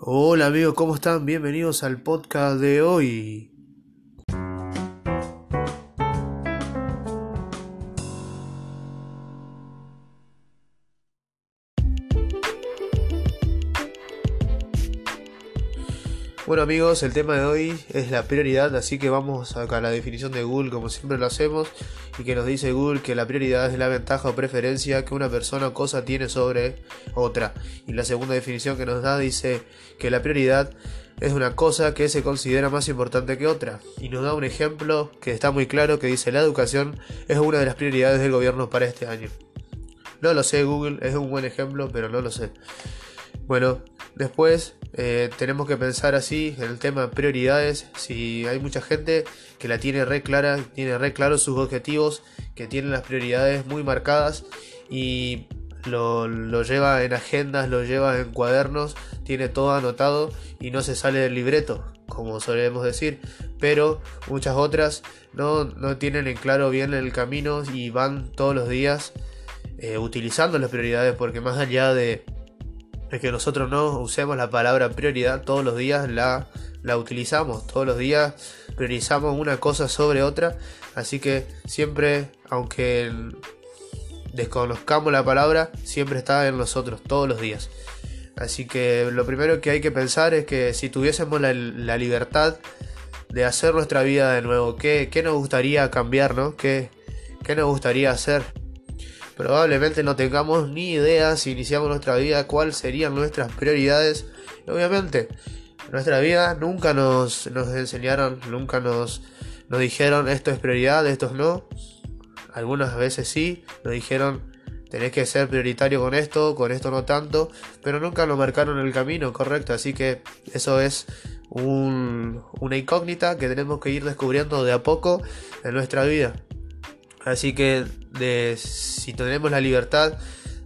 Hola amigos, ¿cómo están? Bienvenidos al podcast de hoy. Bueno amigos, el tema de hoy es la prioridad, así que vamos acá a la definición de Google como siempre lo hacemos y que nos dice Google que la prioridad es la ventaja o preferencia que una persona o cosa tiene sobre otra. Y la segunda definición que nos da dice que la prioridad es una cosa que se considera más importante que otra. Y nos da un ejemplo que está muy claro que dice la educación es una de las prioridades del gobierno para este año. No lo sé Google, es un buen ejemplo, pero no lo sé. Bueno, después eh, tenemos que pensar así en el tema de prioridades. Si hay mucha gente que la tiene re clara, tiene re claro sus objetivos, que tiene las prioridades muy marcadas y lo, lleva en agendas, lo lleva en cuadernos, tiene todo anotado y no se sale del libreto, como solemos decir. Pero muchas otras no, no tienen en claro bien el camino y van todos los días eh, utilizando las prioridades porque más allá de es que nosotros no usemos la palabra prioridad todos los días, la, la utilizamos todos los días, priorizamos una cosa sobre otra, así que siempre, aunque desconozcamos la palabra, siempre está en nosotros todos los días. Así que lo primero que hay que pensar es que si tuviésemos la, libertad de hacer nuestra vida de nuevo, ¿qué, qué nos gustaría cambiar, no? ¿Qué, ¿Qué nos gustaría hacer? Probablemente no tengamos ni idea si iniciamos nuestra vida cuáles serían nuestras prioridades. obviamente, nuestra vida nunca nos, nos enseñaron, nunca nos, nos dijeron esto es prioridad, esto es no. Algunas veces sí, nos dijeron tenés que ser prioritario con esto, con esto no tanto, pero nunca nos marcaron el camino correcto, así que eso es un, una incógnita que tenemos que ir descubriendo de a poco en nuestra vida. Así que si tenemos la libertad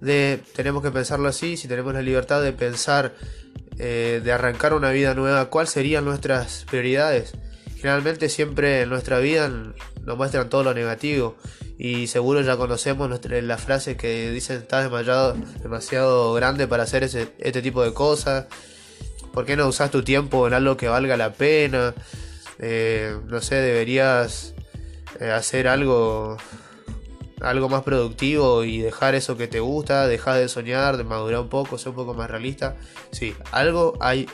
de, tenemos que pensarlo así, si tenemos la libertad de pensar, eh, de arrancar una vida nueva, ¿cuáles serían nuestras prioridades? Generalmente siempre en nuestra vida nos muestran todo lo negativo y seguro ya conocemos la frase que dicen estás demasiado, demasiado grande para hacer ese, este tipo de cosas. ¿Por qué no usas tu tiempo en algo que valga la pena? Eh, no sé, deberías hacer algo algo más productivo y dejar eso que te gusta, dejar de soñar, de madurar un poco, ser un poco más realista. Sí, algo hay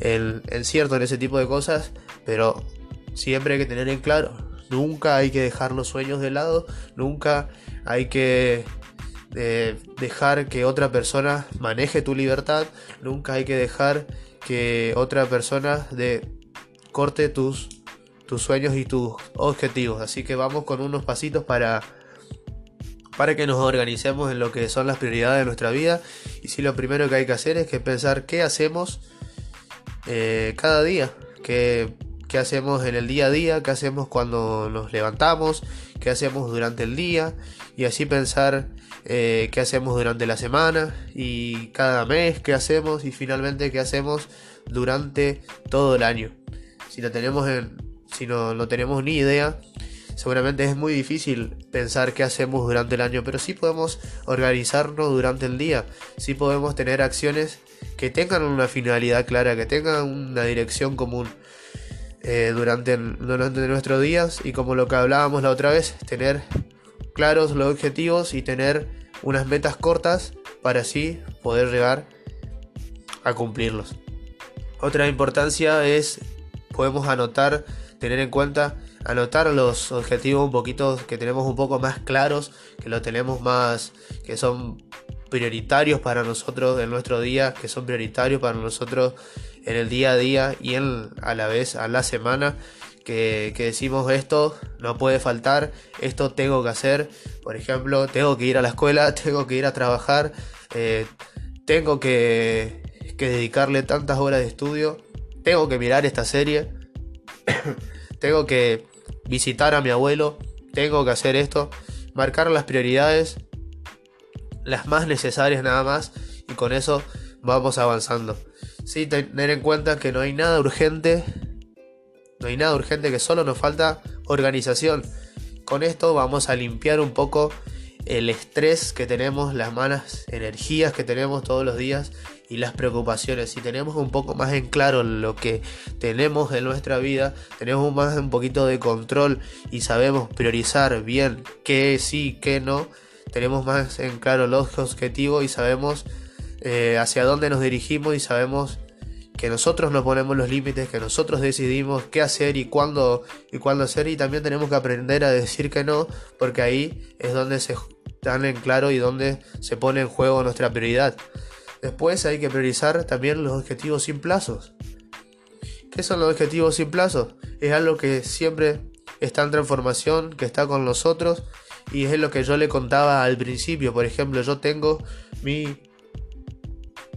en, cierto en ese tipo de cosas, pero siempre hay que tener en claro, nunca hay que dejar los sueños de lado, nunca hay que eh, dejar que otra persona maneje tu libertad, nunca hay que dejar que otra persona de corte tus tus sueños y tus objetivos. Así que vamos con unos pasitos para, para que nos organicemos en lo que son las prioridades de nuestra vida. Y si lo primero que hay que hacer es que pensar qué hacemos eh, cada día, qué, qué hacemos en el día a día, qué hacemos cuando nos levantamos, qué hacemos durante el día y así pensar eh, qué hacemos durante la semana y cada mes qué hacemos y finalmente qué hacemos durante todo el año. Si lo tenemos en, si no, tenemos ni idea, seguramente es muy difícil pensar qué hacemos durante el año, pero sí podemos organizarnos durante el día, sí podemos tener acciones que tengan una finalidad clara, que tengan una dirección común eh, durante, durante nuestros días. Y como lo que hablábamos la otra vez, tener claros los objetivos y tener unas metas cortas para así poder llegar a cumplirlos. Otra importancia es podemos anotar tener en cuenta, anotar los objetivos un poquito que tenemos un poco más claros, que lo tenemos más, que son prioritarios para nosotros en nuestro día, que son prioritarios para nosotros en el día a día y en, a la vez a la semana. Que, decimos esto no puede faltar, esto tengo que hacer, por ejemplo, tengo que ir a la escuela, tengo que ir a trabajar, eh, tengo que, que dedicarle tantas horas de estudio, tengo que mirar esta serie, tengo que visitar a mi abuelo, tengo que hacer esto, marcar las prioridades, las más necesarias nada más, y con eso vamos avanzando. Sí, tener en cuenta que no hay nada urgente, no hay nada urgente, que solo nos falta organización. Con esto vamos a limpiar un poco el estrés que tenemos, las malas energías que tenemos todos los días y las preocupaciones, si tenemos un poco más en claro lo que tenemos en nuestra vida, tenemos más un poquito de control y sabemos priorizar bien qué sí, qué no, tenemos más en claro los objetivos y sabemos eh, hacia dónde nos dirigimos y sabemos que nosotros nos ponemos los límites, que nosotros decidimos qué hacer y cuándo y cuándo hacer y también tenemos que aprender a decir que no, porque ahí es donde se dan en claro y donde se pone en juego nuestra prioridad. Después hay que priorizar también los objetivos sin plazos. ¿Qué son los objetivos sin plazos? Es algo que siempre está en transformación, que está con nosotros y es lo que yo le contaba al principio. Por ejemplo, yo tengo mi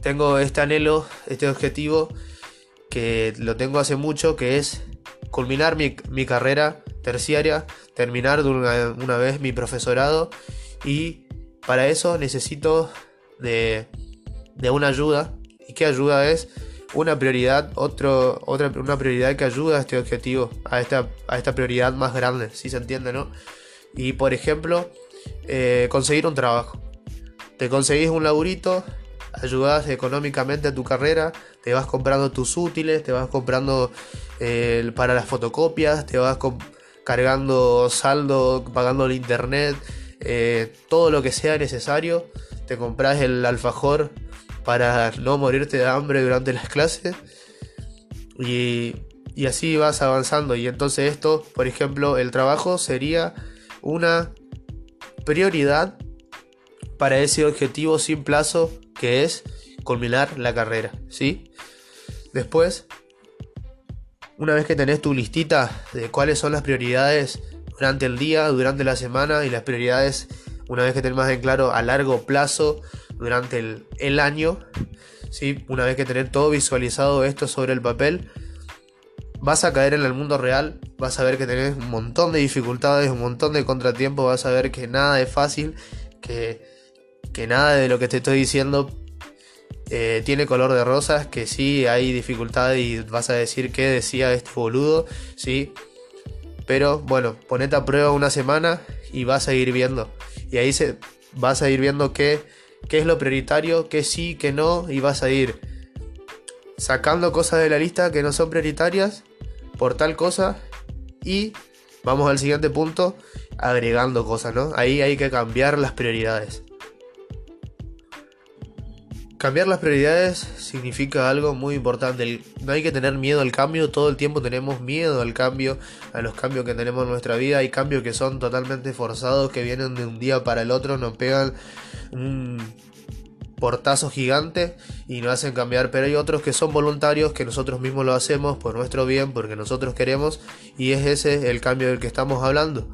tengo este anhelo, este objetivo que lo tengo hace mucho, que es culminar mi, carrera terciaria, terminar de una, vez mi profesorado y para eso necesito de, una ayuda. ¿Y qué ayuda es? Una prioridad, otro, otra, una prioridad que ayuda a este objetivo, a esta, a esta prioridad más grande, si se entiende, ¿no? Y por ejemplo, eh, conseguir un trabajo. Te conseguís un laburito, ayudas económicamente a tu carrera, te vas comprando tus útiles, te vas comprando eh, para las fotocopias, te vas cargando saldo, pagando el internet, eh, todo lo que sea necesario, te compras el alfajor para no morirte de hambre durante las clases y, y así vas avanzando y entonces esto, por ejemplo, el trabajo sería una prioridad para ese objetivo sin plazo que es culminar la carrera, ¿sí? Después, una vez que tenés tu listita de cuáles son las prioridades durante el día, durante la semana y las prioridades, una vez que tenés más en claro a largo plazo durante el, año, ¿sí? Una vez que tenés todo visualizado esto sobre el papel, vas a caer en el mundo real, vas a ver que tenés un montón de dificultades, un montón de contratiempos, vas a ver que nada es fácil, que que nada de lo que te estoy diciendo eh, tiene color de rosas, que sí hay dificultad y vas a decir qué decía este boludo, sí. Pero bueno, ponete a prueba una semana y vas a ir viendo. Y ahí se, vas a ir viendo qué, qué es lo prioritario, qué sí, qué no, y vas a ir sacando cosas de la lista que no son prioritarias por tal cosa y vamos al siguiente punto, agregando cosas, ¿no? Ahí hay que cambiar las prioridades. Cambiar las prioridades significa algo muy importante. No hay que tener miedo al cambio, todo el tiempo tenemos miedo al cambio, a los cambios que tenemos en nuestra vida. Hay cambios que son totalmente forzados, que vienen de un día para el otro, nos pegan un portazo gigante y nos hacen cambiar. Pero hay otros que son voluntarios, que nosotros mismos lo hacemos por nuestro bien, porque nosotros queremos, y es ese el cambio del que estamos hablando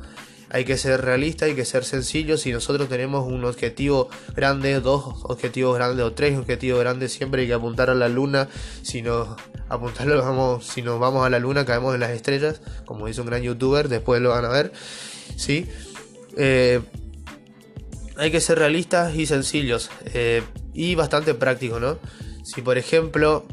hay que ser realista, hay que ser sencillo. Si nosotros tenemos un objetivo grande, dos objetivos grandes o tres objetivos grandes, siempre hay que apuntar a la luna. Si nos apuntarlo, vamos, si nos vamos a la luna, caemos en las estrellas, como dice un gran youtuber, después lo van a ver. ¿sí? Eh, hay que ser realistas y sencillos eh, y bastante prácticos, ¿no? Si por ejemplo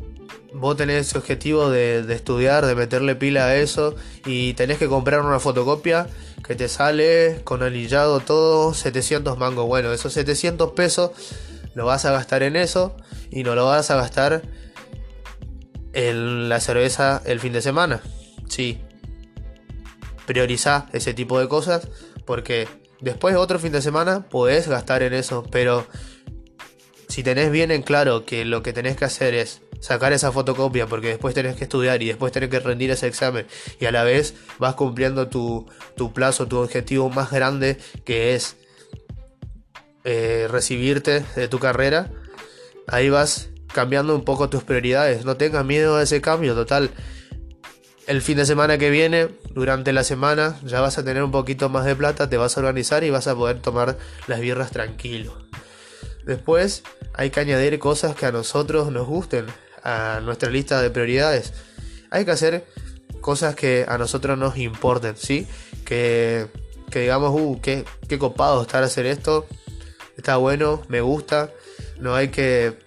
vos tenés ese objetivo de, de, estudiar, de meterle pila a eso y tenés que comprar una fotocopia que te sale con anillado todo 700 mangos. Bueno, esos 700 pesos lo vas a gastar en eso y no lo vas a gastar en la cerveza el fin de semana. Sí. Prioriza ese tipo de cosas porque después otro fin de semana podés gastar en eso, pero si tenés bien en claro que lo que tenés que hacer es sacar esa fotocopia porque después tenés que estudiar y después tenés que rendir ese examen y a la vez vas cumpliendo tu, plazo, tu objetivo más grande que es eh, recibirte de tu carrera, ahí vas cambiando un poco tus prioridades. No tengas miedo a ese cambio, total. El fin de semana que viene, durante la semana, ya vas a tener un poquito más de plata, te vas a organizar y vas a poder tomar las birras tranquilo. Después hay que añadir cosas que a nosotros nos gusten a nuestra lista de prioridades. Hay que hacer cosas que a nosotros nos importen, ¿sí? Que, que digamos, uh, qué, qué copado estar a hacer esto. Está bueno, me gusta. No hay que...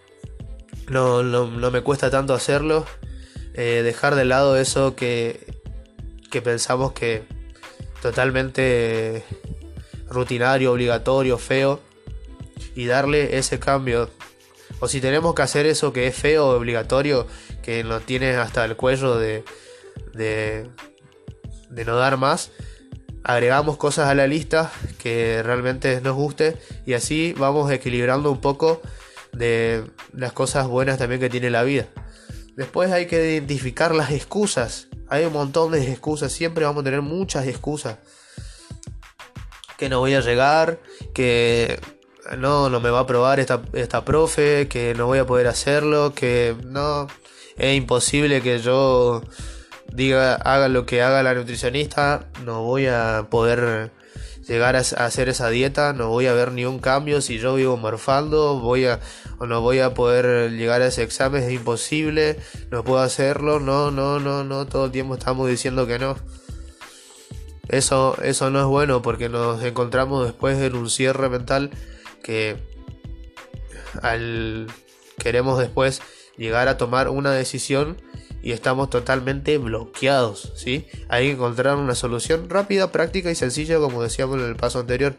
No, no, me cuesta tanto hacerlo. Eh, dejar de lado eso que, que pensamos que totalmente rutinario, obligatorio, feo y darle ese cambio O si tenemos que hacer eso que es feo, obligatorio, que nos tiene hasta el cuello de, de, de no dar más, agregamos cosas a la lista que realmente nos guste y así vamos equilibrando un poco de las cosas buenas también que tiene la vida. Después hay que identificar las excusas. Hay un montón de excusas, siempre vamos a tener muchas excusas. Que no voy a llegar, que no, no me va a aprobar esta, esta profe, que no voy a poder hacerlo, que no, es imposible que yo diga, haga lo que haga la nutricionista, no voy a poder llegar a hacer esa dieta, no voy a ver ni un cambio si yo vivo morfando, voy a o no voy a poder llegar a ese examen, es imposible, no puedo hacerlo, no, no, no, no, todo el tiempo estamos diciendo que no. Eso, eso no es bueno porque nos encontramos después en un cierre mental que al queremos después llegar a tomar una decisión y estamos totalmente bloqueados, ¿sí? Hay que encontrar una solución rápida, práctica y sencilla como decíamos en el paso anterior.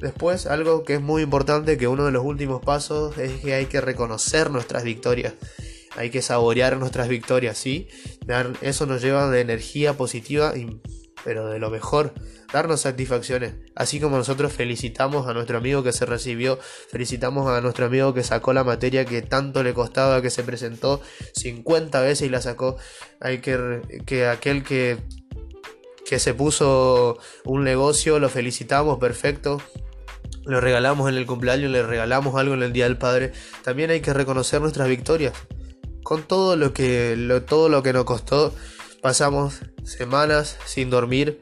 Después, algo que es muy importante, que uno de los últimos pasos es que hay que reconocer nuestras victorias. Hay que saborear nuestras victorias, ¿sí? Eso nos lleva de energía positiva, pero de lo mejor darnos satisfacciones. Así como nosotros felicitamos a nuestro amigo que se recibió, felicitamos a nuestro amigo que sacó la materia que tanto le costaba, que se presentó 50 veces y la sacó. Hay que, que aquel que, que se puso un negocio, lo felicitamos, perfecto. Lo regalamos en el cumpleaños, le regalamos algo en el Día del Padre. También hay que reconocer nuestras victorias. Con todo lo que, lo, todo lo que nos costó, pasamos semanas sin dormir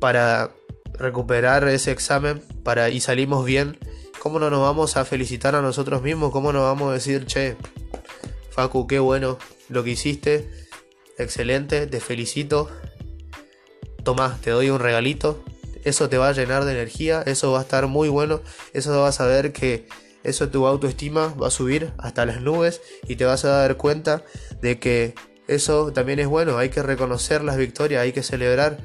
para recuperar ese examen para, y salimos bien, ¿cómo no nos vamos a felicitar a nosotros mismos? ¿Cómo nos vamos a decir, che, Facu, qué bueno lo que hiciste, excelente, te felicito, toma, te doy un regalito, eso te va a llenar de energía, eso va a estar muy bueno, eso vas a ver que eso tu autoestima va a subir hasta las nubes y te vas a dar cuenta de que eso también es bueno, hay que reconocer las victorias, hay que celebrar.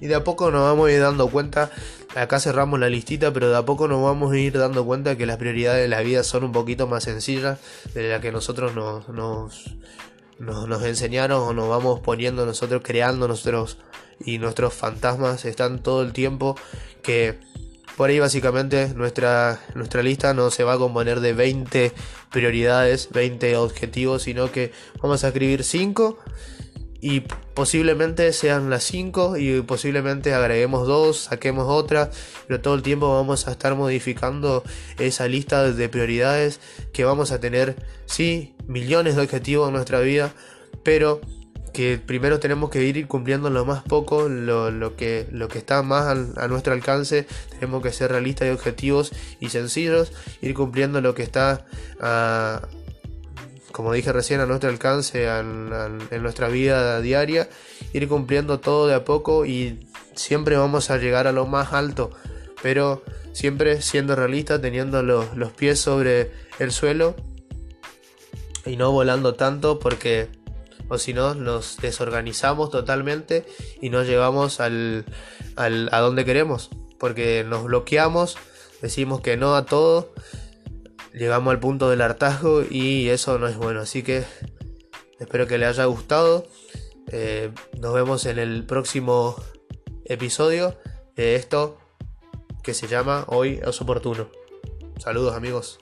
Y de a poco nos vamos a ir dando cuenta, acá cerramos la listita, pero de a poco nos vamos a ir dando cuenta que las prioridades de la vida son un poquito más sencillas de las que nosotros nos, nos, nos, enseñaron o nos vamos poniendo nosotros, creando nosotros. Y nuestros fantasmas están todo el tiempo que por ahí básicamente nuestra, nuestra lista no se va a componer de 20 prioridades, 20 objetivos, sino que vamos a escribir 5 y posiblemente sean las 5 y posiblemente agreguemos dos, saquemos otra, pero todo el tiempo vamos a estar modificando esa lista de prioridades que vamos a tener, sí, millones de objetivos en nuestra vida, pero que primero tenemos que ir cumpliendo lo más poco, lo, que, lo que está más a nuestro alcance, tenemos que ser realistas y objetivos y sencillos, ir cumpliendo lo que está como dije recién, a nuestro alcance en, nuestra vida diaria, ir cumpliendo todo de a poco y siempre vamos a llegar a lo más alto, pero siempre siendo realista, teniendo los, los pies sobre el suelo y no volando tanto porque o si no nos desorganizamos totalmente y no llevamos al, a donde queremos porque nos bloqueamos, decimos que no a todo llegamos al punto del hartazgo y eso no es bueno. Así que espero que le haya gustado. Eh, nos vemos en el próximo episodio de esto que se llama Hoy es oportuno. Saludos amigos.